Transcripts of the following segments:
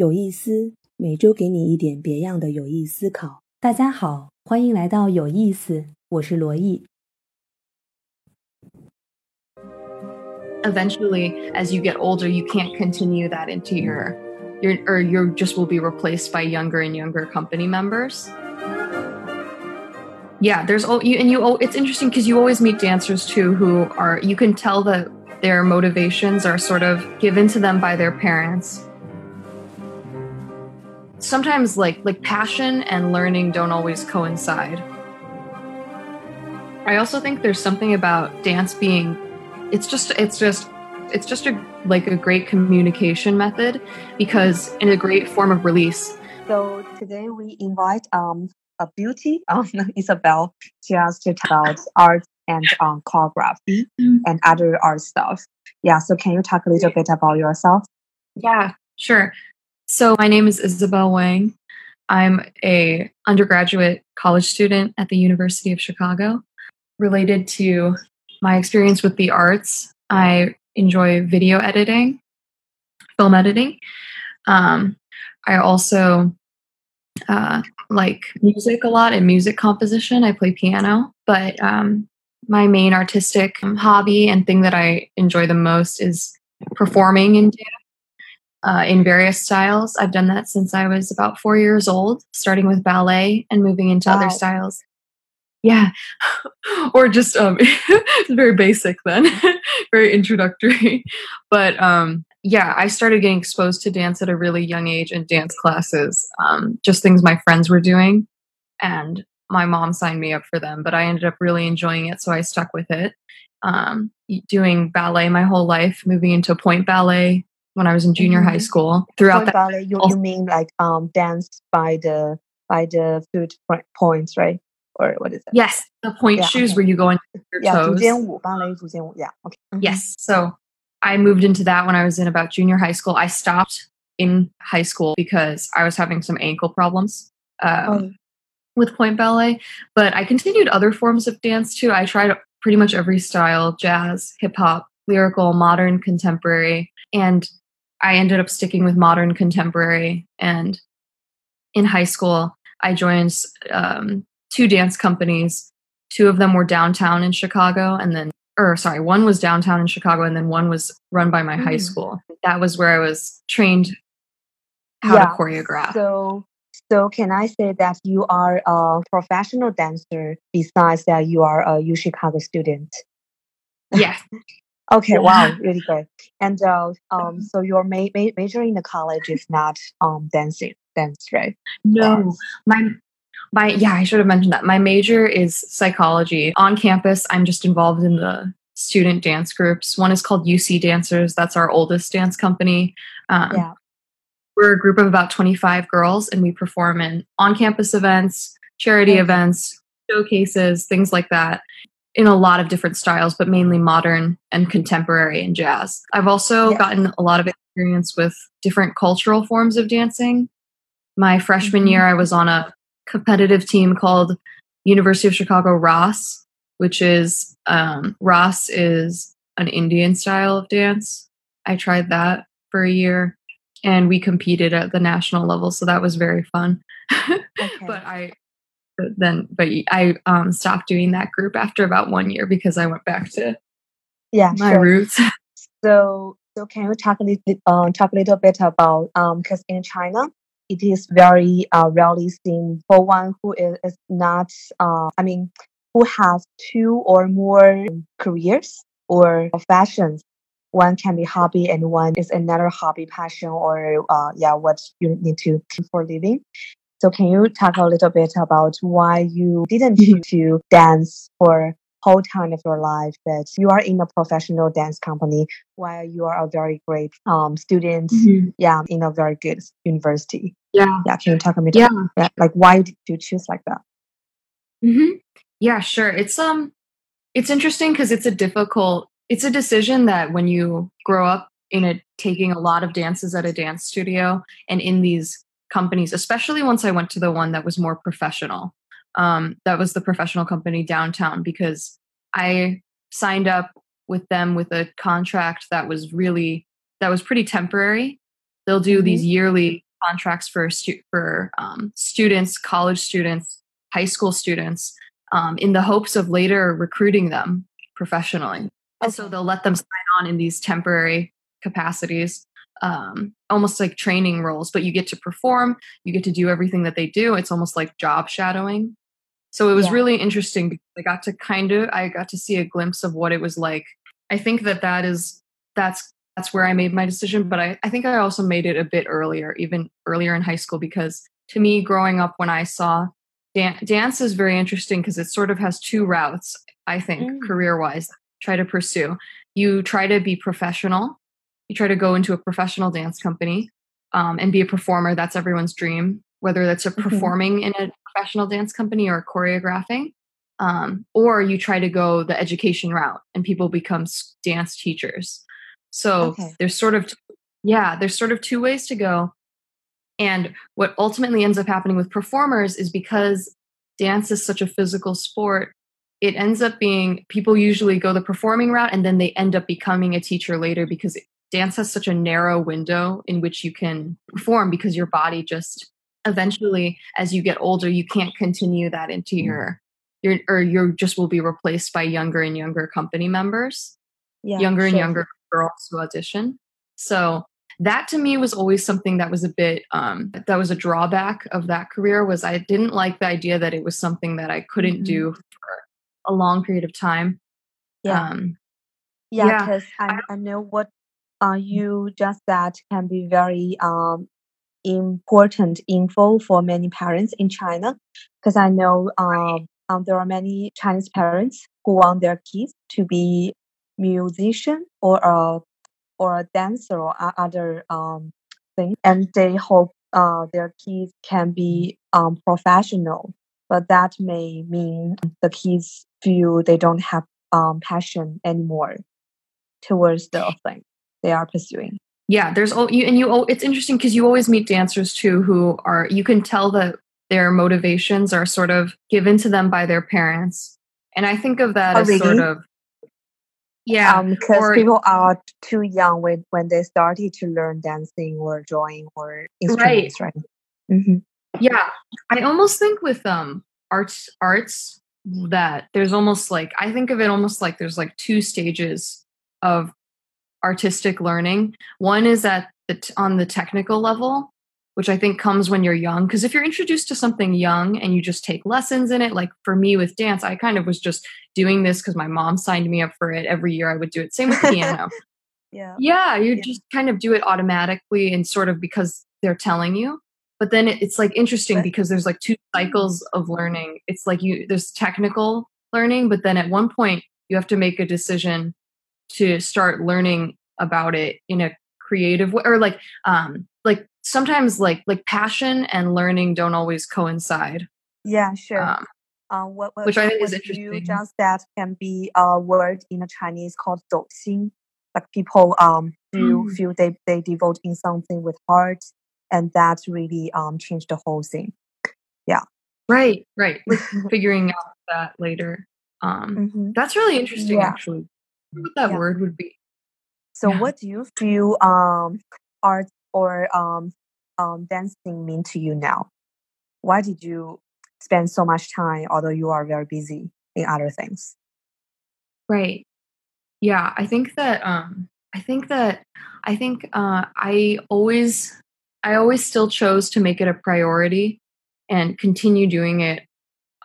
有意思，每周给你一点别样的有益思考。大家好，欢迎来到有意思，我是罗毅。 eventually as you get older you can't continue that into your your or you just will be replaced by younger and younger company members yeah there's all you and you oh, it's interesting because you always meet dancers too who are you can tell that their motivations are sort of given to them by their parents sometimes like like passion and learning don't always coincide i also think there's something about dance being it's just it's just it's just a like a great communication method because in a great form of release So today we invite um a beauty um Isabel to us to talk about art and um choreography Mm. and other art stuff. Yeah, so can you talk a little bit about yourself? yeah sure so my name is isabel wang. I'm a undergraduate college student at the university of chicago. Related to my experience with the arts i enjoy video editing film editing. Um, i also uh, like music a lot and music composition. I play piano but um, my main artistic um, hobby and thing that i enjoy the most is performing in dance uh, in various styles. I've done that since I was about four years old, starting with ballet and moving into other styles. Yeah, or just um, very basic then, very introductory. But um, yeah, I started getting exposed to dance at a really young age in dance classes, um, just things my friends were doing, and my mom signed me up for them. But I ended up really enjoying it, so I stuck with it. Um, doing ballet my whole life, moving into pointe ballet when I was in junior mm-hmm. high school. Throughout that, ballet, you, you mean like um, dance by the by the foot points, right? Or what is it? Yes, the pointe yeah, shoes okay. where you go on your yeah, toes. 主舞, ballet, yeah. Okay. Mm-hmm. Yes. So I moved into that when I was in about junior high school. I stopped in high school because I was having some ankle problems. Um, oh. With pointe ballet, but I continued other forms of dance too. I tried pretty much every style jazz, hip hop, lyrical, modern, contemporary. And I ended up sticking with modern contemporary. And in high school, I joined um, two dance companies. Two of them were downtown in Chicago, and then, or sorry, one was downtown in Chicago, and then one was run by my high Mm. school. That was where I was trained how Yeah, to choreograph. So, so can I say that you are a professional dancer besides that you are a U Chicago student? yes, Okay, wow, really good. And uh, um, so your ma- ma- major in the college is not um dancing, dance, right? no, my my yeah, I should have mentioned that. My major is psychology. On campus, I'm just involved in the student dance groups. One is called UC Dancers. That's our oldest dance company. Um, Yeah. We're a group of about 25 girls, and we perform in on-campus events, charity Okay. events, showcases, things like that. In a lot of different styles, but mainly modern and contemporary and jazz. I've also Yeah. gotten a lot of experience with different cultural forms of dancing. My freshman Mhm. year, I was on a competitive team called University of Chicago Raas, which is um, Raas is an Indian style of dance. I tried that for a year, and we competed at the national level, so that was very fun. Okay. but I but then but I um, stopped doing that group after about one year because I went back to yeah, my sure. roots. So, so can you talk a little bit, uh, talk a little bit about um because in China it is very uh rarely seen for one who is, is not uh I mean who has two or more careers or professions. One can be hobby and one is another hobby passion or uh yeah what you need to for living. So can you talk a little bit about why you didn't choose to dance for whole time of your life that you are in a professional dance company while you are a very great um student yeah in a very good university Yeah. yeah can you talk a bit Yeah. yeah, like why did you choose like that hmm Yeah, sure. It's um, it's interesting because it's a difficult. It's a decision that when you grow up in a taking a lot of dances at a dance studio and in these companies, especially once I went to the one that was more professional. Um, that was the professional company downtown because I signed up with them with a contract that was really that was pretty temporary. They'll do these yearly contracts for stu- for um, students, college students, high school students, um, in the hopes of later recruiting them professionally. And so they'll let them sign on in these temporary capacities, um, almost like training roles. But you get to perform, you get to do everything that they do. It's almost like job shadowing. So it was Yeah. really interesting because I got to kind of I got to see a glimpse of what it was like. I think that that is that's that's where I made my decision. But I, I think I also made it a bit earlier, even earlier in high school, because to me, growing up, when I saw dan- dance is very interesting because it sort of has two routes, I think, Mm. career wise, try to pursue. You try to be professional, you try to go into a professional dance company um, and be a performer. That's everyone's dream, whether that's a Mhm. performing in a professional dance company or choreographing. Um, or you try to go the education route and people become dance teachers. So Okay. there's sort of, yeah, there's sort of two ways to go. And what ultimately ends up happening with performers is because dance is such a physical sport, it ends up being people usually go the performing route and then they end up becoming a teacher later because dance has such a narrow window in which you can perform because your body just eventually as you get older you can't continue that into your your or you just will be replaced by younger and younger company members Yeah, younger and younger girls who audition. So that to me was always something that was a bit um, that was a drawback of that career was I didn't like the idea that it was something that I couldn't Mhm. do for a long period of time. Yeah. Um, Yeah, Yeah, because I, I know what uh, you just said can be very um, important info for many parents in China. Because I know um, um, there are many Chinese parents who want their kids to be musician or a or a dancer or other um, things, and they hope uh, their kids can be um, professional. But that may mean the kids feel they don't have um, passion anymore towards the thing they are pursuing. yeah, there's all you and you. It's interesting because you always meet dancers too who are you can tell that their motivations are sort of given to them by their parents, and I think of that Oh, as sort of yeah, um, because or- people are too young when, when they started to learn dancing or drawing or instruments, right? mm-hmm yeah i almost think with um arts arts that there's almost like i think of it almost like there's like two stages of artistic learning. One is at the t- on the technical level which i think comes when you're young because if you're introduced to something young and you just take lessons in it like for me with dance i kind of was just doing this because my mom signed me up for it every year i would do it. Same with piano. Yeah. yeah you Yeah. just kind of do it automatically and sort of because they're telling you but then it's like interesting because there's like two cycles of learning. It's like you there's technical learning but then at one point you have to make a decision to start learning about it in a creative way or like um like sometimes like like passion and learning don't always coincide Yeah, sure. um Uh, what, what, which I think is what you interesting. just that can be a word in a Chinese called 走心. Like people um do Mm. feel they, they devote in something with heart, and that really um changed the whole thing. Yeah. Right right figuring out that later um Mhm. that's really interesting Yeah. actually what that Yeah. word would be So, Yeah. what do you feel um art or um um dancing mean to you now? Why did you spend so much time, although you are very busy in other things? Right. Yeah, I think that um I think that I think uh I always I always still chose to make it a priority and continue doing it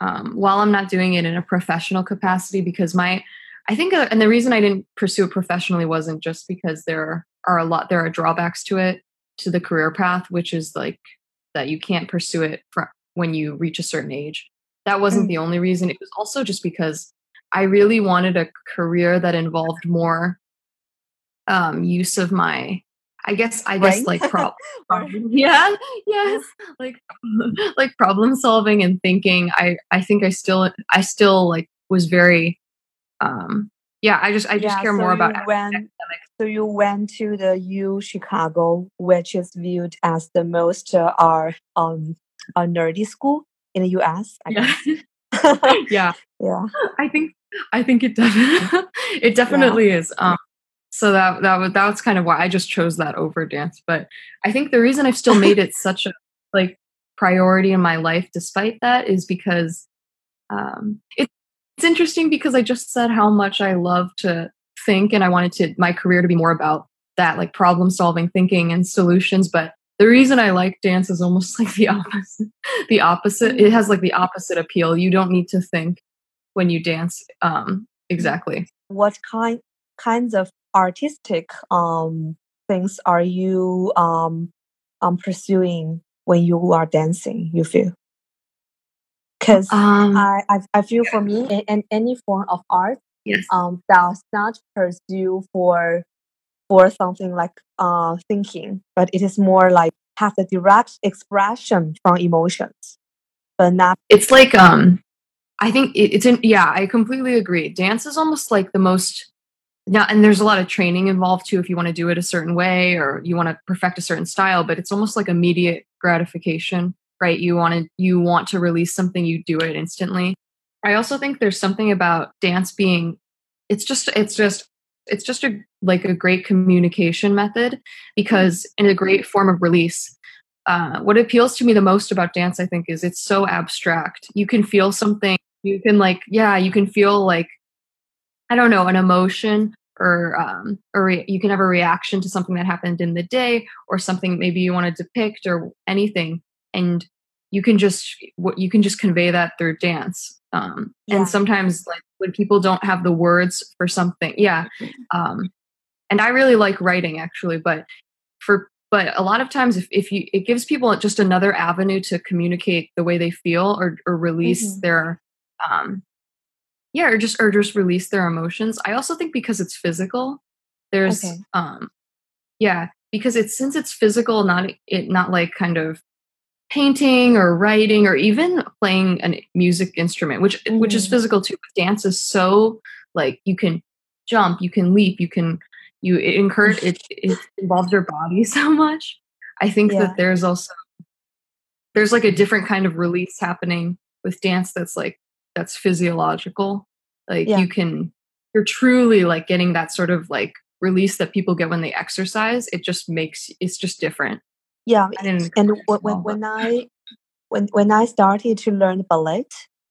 um while I'm not doing it in a professional capacity because my I think uh, and the reason I didn't pursue it professionally wasn't just because there are a lot there are drawbacks to it to the career path which is like that you can't pursue it fr- when you reach a certain age. That wasn't Mm. the only reason. It was also just because I really wanted a career that involved more um, use of my, I guess, I guess Brain? like prob- problem. yeah, yes, like like problem solving and thinking. I I think I still I still like was very, um, yeah. I just I just Yeah, care so more about went, so you went to the U Chicago, which is viewed as the most uh, uh, um a nerdy school in the U.S. I yeah guess. yeah. yeah. I think I think it definitely it definitely is. Um, so that that was that's kind of why I just chose that over dance. But I think the reason I've still made it such a like priority in my life despite that is because um, it, it's interesting because I just said how much I love to think and I wanted to my career to be more about that like problem solving thinking and solutions but the reason I like dance is almost like the opposite. The opposite. It has like the opposite appeal. You don't need to think when you dance. Um, exactly. What kind kinds of artistic um things are you um um pursuing when you are dancing? You feel? Because um, I, I I feel for me, in, in any form of art, yes. um, does not pursue for for something like uh, thinking, but it is more like have the direct expression from emotions, but not. It's like um, I think it, it's in. Yeah, I completely agree. Dance is almost like the most now, and there's a lot of training involved too if you want to do it a certain way or you want to perfect a certain style. But it's almost like immediate gratification, right? You want to you want to release something, you do it instantly. I also think there's something about dance being it's just it's just it's just a like a great communication method because in a great form of release uh, what appeals to me the most about dance i think is it's so abstract you can feel something you can like yeah you can feel like i don't know an emotion or um, or re- you can have a reaction to something that happened in the day or something maybe you want to depict or anything and you can just what you can just convey that through dance um, yeah. and sometimes like when people don't have the words for something yeah um, and i really like writing actually but for but a lot of times if, if you it gives people just another avenue to communicate the way they feel or or release mm-hmm. their um yeah or just or just release their emotions i also think because it's physical there's okay. um yeah because it's since it's physical not it not like kind of painting or writing or even playing a music instrument which mm. which is mm. physical too but dance is so like you can jump you can leap you can you it encourage it, it involves your body so much i think yeah. that there's also there's like a different kind of release happening with dance that's like that's physiological like yeah. you can you're truly like getting that sort of like release that people get when they exercise it just makes it's just different yeah and when, when i when when i started to learn ballet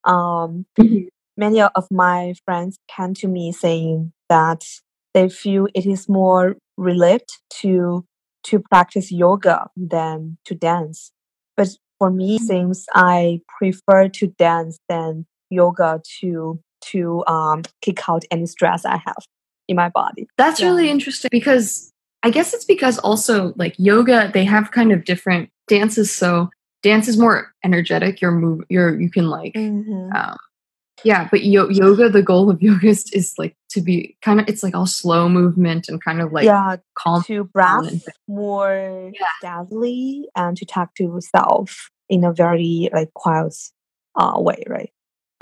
um mm-hmm. many of my friends came to me saying that they feel it is more related to to practice yoga than to dance but for me mm-hmm. since i prefer to dance than yoga to to um kick out any stress i have in my body that's yeah. really interesting because I guess it's because also like yoga, they have kind of different dances. So dance is more energetic. You're move, you're you can like, mm-hmm. um, yeah. But yo- yoga, the goal of yoga is, is like to be kind of it's like all slow movement and kind of like yeah, calm to breath and, more yeah. steadily and to talk to yourself in a very like quiet uh, way, right?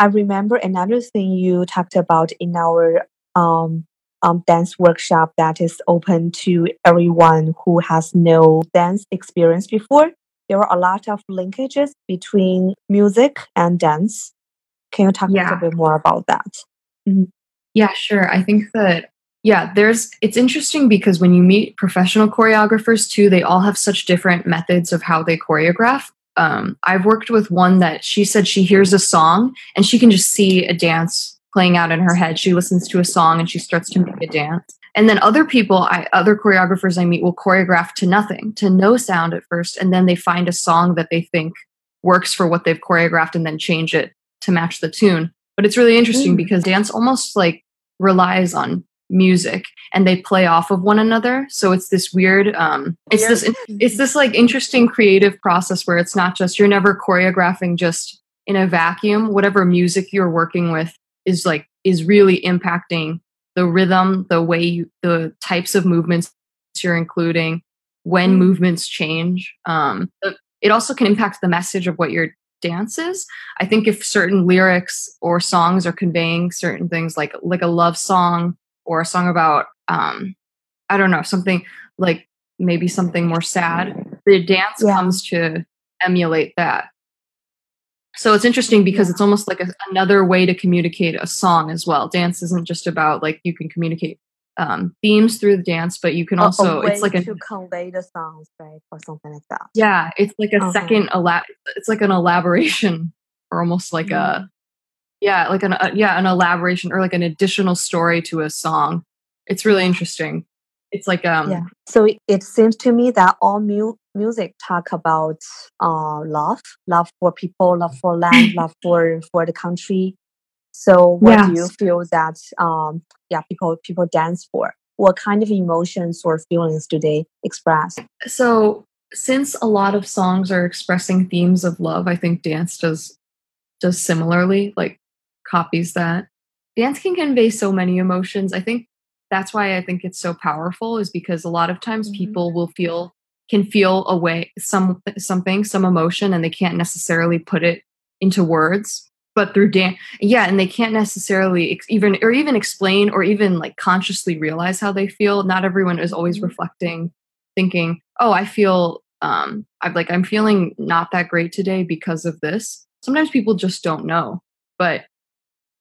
I remember another thing you talked about in our um um, dance workshop that is open to everyone who has no dance experience before. There are a lot of linkages between music and dance. Can you talk yeah. a little bit more about that? Mm-hmm. Yeah, sure. I think that yeah, there's it's interesting because when you meet professional choreographers too, they all have such different methods of how they choreograph. Um, I've worked with one that she said she hears a song and she can just see a dance playing out in her head. She listens to a song and she starts to make a dance. And then other people, I, other choreographers I meet will choreograph to nothing, to no sound at first, and then they find a song that they think works for what they've choreographed and then change it to match the tune. But it's really interesting mm. because dance almost like relies on music and they play off of one another so it's this weird um it's this it's this like interesting creative process where it's not just you're never choreographing just in a vacuum whatever music you're working with is like is really impacting the rhythm, the way you, the types of movements you're including, when mm. movements change. Um, it also can impact the message of what your dance is. I think if certain lyrics or songs are conveying certain things, like like a love song or a song about, um, I don't know, something like maybe something more sad, the dance yeah. comes to emulate that. So it's interesting because it's almost like a, another way to communicate a song as well. Dance isn't just about like you can communicate um, themes through the dance, but you can A- a also it's like a to convey the songs, right, or something like that. yeah, it's like a Uh-huh. second elab it's like an elaboration or almost like a yeah, like an uh, yeah, an elaboration or like an additional story to a song. It's really interesting. It's like um yeah. So it, seems to me that all mu- music talk about uh love, love for people, love for land, love for for the country. So what do you feel that um yeah people people dance for? What kind of emotions or feelings do they express? so since a lot of songs are expressing themes of love, I think dance does does similarly, like copies that. Dance can convey so many emotions. I think that's why I think it's so powerful is because a lot of times Mhm. people will feel can feel a way some something some emotion and they can't necessarily put it into words but through dance yeah and they can't necessarily ex- even or even explain or even like consciously realize how they feel not everyone is always Mhm. reflecting thinking oh i feel um i'm like i'm feeling not that great today because of this sometimes people just don't know but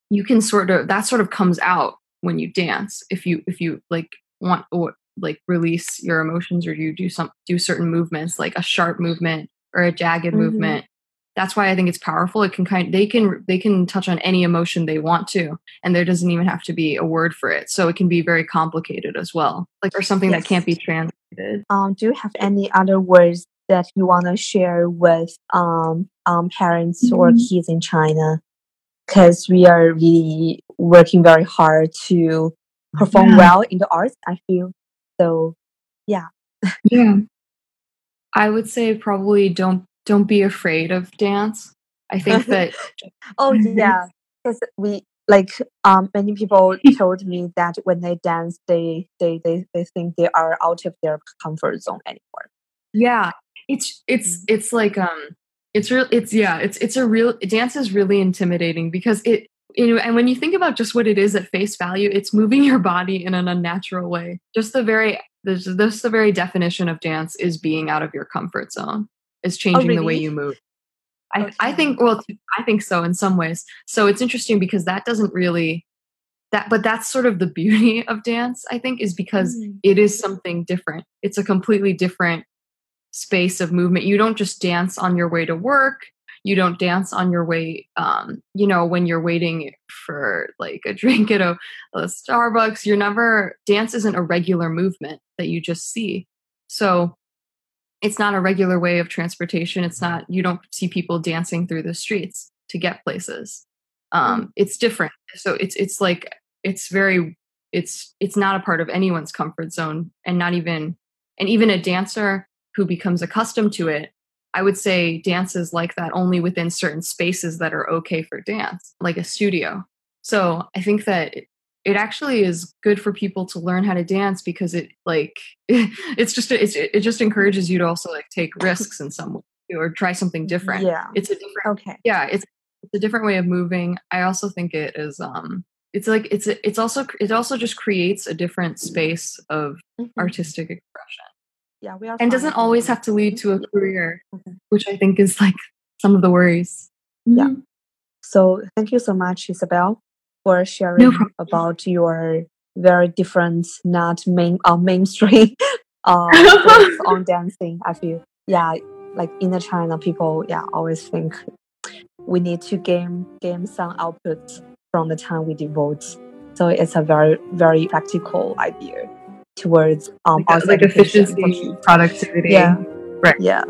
you can sort of that sort of comes out when you dance if you if you like want or like release your emotions or you do some do certain movements like a sharp movement or a jagged Mhm. movement that's why i think it's powerful it can kind they can they can touch on any emotion they want to and there doesn't even have to be a word for it so it can be very complicated as well like or something that can't be translated Um, do you have any other words that you want to share with um, um, parents or Mhm. kids in China? Because we are really working very hard to perform Yeah. well in the arts. I feel so. yeah yeah. i would say probably don't don't be afraid of dance i think that Oh yeah, because we like um many people told me that when they dance, they they they they think they are out of their comfort zone anymore. yeah it's it's Mhm. it's like um it's real it's yeah it's it's a real dance is really intimidating because it you know and when you think about just what it is at face value it's moving your body in an unnatural way. Just the very this this the very definition of dance is being out of your comfort zone is changing the way you move. I, I think well i think so in some ways. So it's interesting because that doesn't really that but that's sort of the beauty of dance i think is because Mm. it is something different. It's a completely different space of movement. You don't just dance on your way to work you don't dance on your way um you know when you're waiting for like a drink at a, a starbucks you're never dance isn't a regular movement that you just see. So it's not a regular way of transportation it's not you don't see people dancing through the streets to get places. Um it's different so it's it's like it's very it's it's not a part of anyone's comfort zone and not even and even a dancer who becomes accustomed to it i would say dances like that only within certain spaces that are okay for dance like a studio so i think that it, actually is good for people to learn how to dance because it like it's just it's, it just encourages you to also like take risks in some way or try something different Yeah. it's a different Okay. yeah it's it's a different way of moving i also think it is um it's like it's it's also it also just creates a different space of Mhm. artistic expression Yeah, we are. and doesn't always have to lead to a career Okay. which i think is like some of the worries Yeah. Mhm. So thank you so much, Isabel, for sharing problem. about your very different, not main uh, mainstream uh, on dancing. I feel yeah, like in the China, people yeah always think we need to gain gain some output from the time we devote. So it's a very very practical idea towards um like, like efficiency productivity Yeah. Right. Yeah.